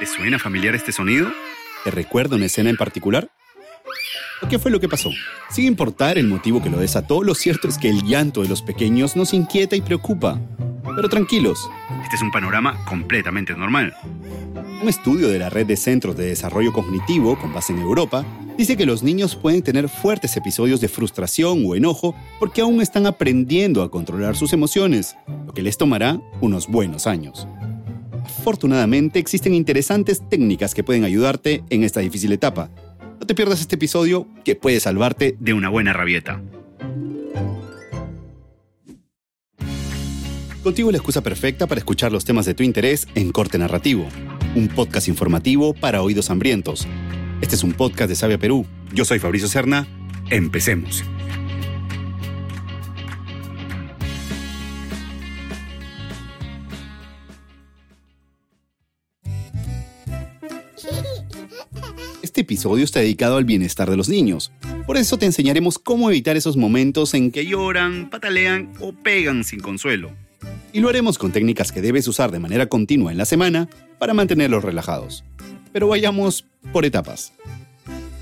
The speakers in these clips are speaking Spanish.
¿Te suena familiar este sonido? ¿Te recuerda una escena en particular? ¿Qué fue lo que pasó? Sin importar el motivo que lo desató, lo cierto es que el llanto de los pequeños nos inquieta y preocupa. Pero tranquilos. Este es un panorama completamente normal. Un estudio de la Red de Centros de Desarrollo Cognitivo, con base en Europa, dice que los niños pueden tener fuertes episodios de frustración o enojo porque aún están aprendiendo a controlar sus emociones, lo que les tomará unos buenos años. Afortunadamente existen interesantes técnicas que pueden ayudarte en esta difícil etapa. No te pierdas este episodio que puede salvarte de una buena rabieta. Contigo la excusa perfecta para escuchar los temas de tu interés en Corte Narrativo, un podcast informativo para oídos hambrientos. Este es un podcast de Sabia Perú. Yo soy Fabricio Serna. Empecemos. Este episodio está dedicado al bienestar de los niños. Por eso te enseñaremos cómo evitar esos momentos en que lloran, patalean o pegan sin consuelo. Y lo haremos con técnicas que debes usar de manera continua en la semana para mantenerlos relajados. Pero vayamos por etapas.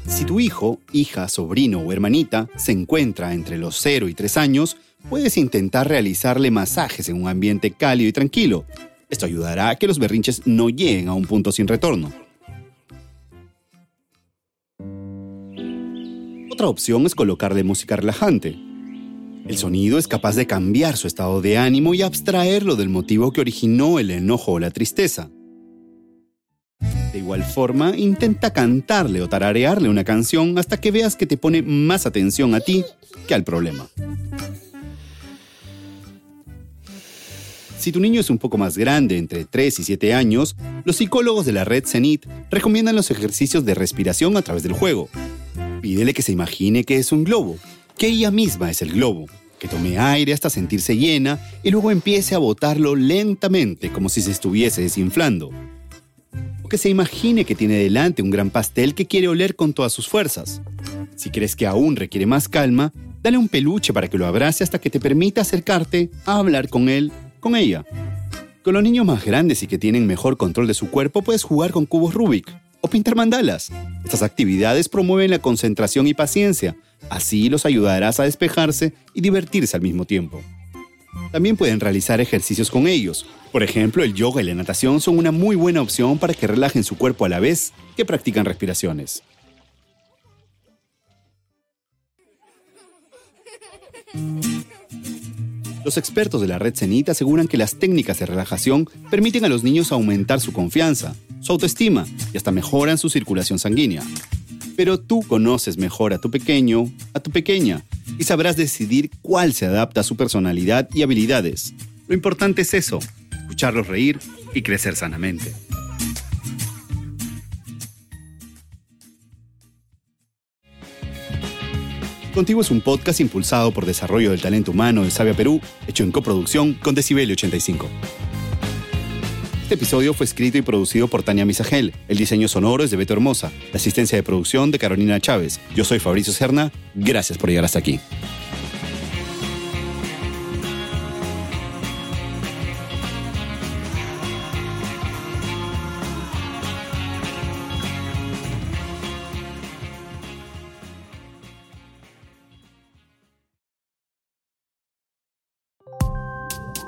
Si tu hijo, hija, sobrino o hermanita se encuentra entre los 0 y 3 años, puedes intentar realizarle masajes en un ambiente cálido y tranquilo. Esto ayudará a que los berrinches no lleguen a un punto sin retorno. Otra opción es colocarle música relajante. El sonido es capaz de cambiar su estado de ánimo y abstraerlo del motivo que originó el enojo o la tristeza. De igual forma, intenta cantarle o tararearle una canción hasta que veas que te pone más atención a ti que al problema. Si tu niño es un poco más grande, entre 3 y 7 años, los psicólogos de la red CENIT recomiendan los ejercicios de respiración a través del juego. Pídele que se imagine que es un globo, que ella misma es el globo, que tome aire hasta sentirse llena y luego empiece a botarlo lentamente como si se estuviese desinflando. O que se imagine que tiene delante un gran pastel que quiere oler con todas sus fuerzas. Si crees que aún requiere más calma, dale un peluche para que lo abrace hasta que te permita acercarte a hablar con él, con ella. Con los niños más grandes y que tienen mejor control de su cuerpo puedes jugar con cubos Rubik pintar mandalas. Estas actividades promueven la concentración y paciencia, así los ayudarás a despejarse y divertirse al mismo tiempo. También pueden realizar ejercicios con ellos. Por ejemplo, el yoga y la natación son una muy buena opción para que relajen su cuerpo a la vez que practican respiraciones. Los expertos de la red CENIT aseguran que las técnicas de relajación permiten a los niños aumentar su confianza, su autoestima y hasta mejoran su circulación sanguínea. Pero tú conoces mejor a tu pequeño, a tu pequeña, y sabrás decidir cuál se adapta a su personalidad y habilidades. Lo importante es eso, escucharlos reír y crecer sanamente. Contigo es un podcast impulsado por Desarrollo del Talento Humano de Sabia Perú, hecho en coproducción con Decibelio 85. Este episodio fue escrito y producido por Tania Misagel. El diseño sonoro es de Beto Hermosa. La asistencia de producción de Carolina Chávez. Yo soy Fabricio Serna. Gracias por llegar hasta aquí.